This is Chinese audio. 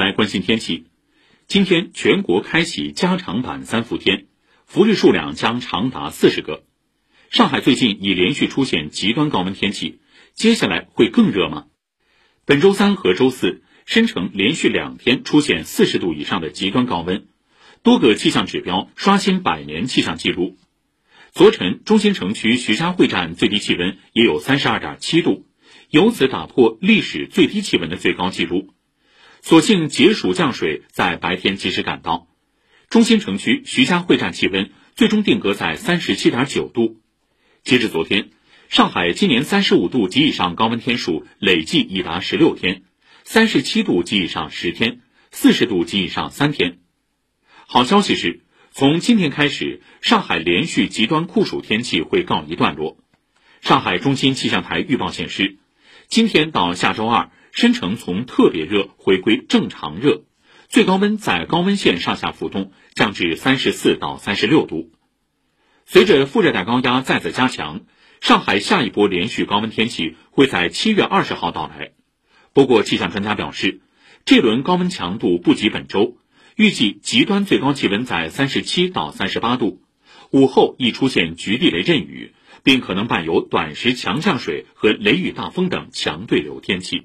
来关心天气。今天全国开启加长版三伏天，伏日数量将长达四十个。上海最近已连续出现极端高温天气，接下来会更热吗？本周三和周四，申城连续两天出现四十度以上的极端高温，多个气象指标刷新百年气象记录。昨晨，中心城区徐家汇站最低气温也有三十二点七度，由此打破历史最低气温的最高纪录。所幸解暑降水在白天及时赶到，中心城区徐家汇站气温最终定格在三十七点九度。截至昨天，上海今年三十五度及以上高温天数累计已达十六天，三十七度及以上十天，四十度及以上三天。好消息是。从今天开始，上海连续极端酷暑天气会告一段落。上海中心气象台预报显示，今天到下周二，申城从特别热回归正常热，最高温在高温线上下浮动，降至三十四到三十六度。随着副热带高压再次加强，上海下一波连续高温天气会在七月二十号到来。不过，气象专家表示，这轮高温强度不及本周。预计极端最高气温在三十七到三十八度，午后易出现局地雷阵雨，并可能伴有短时强降水和雷雨大风等强对流天气。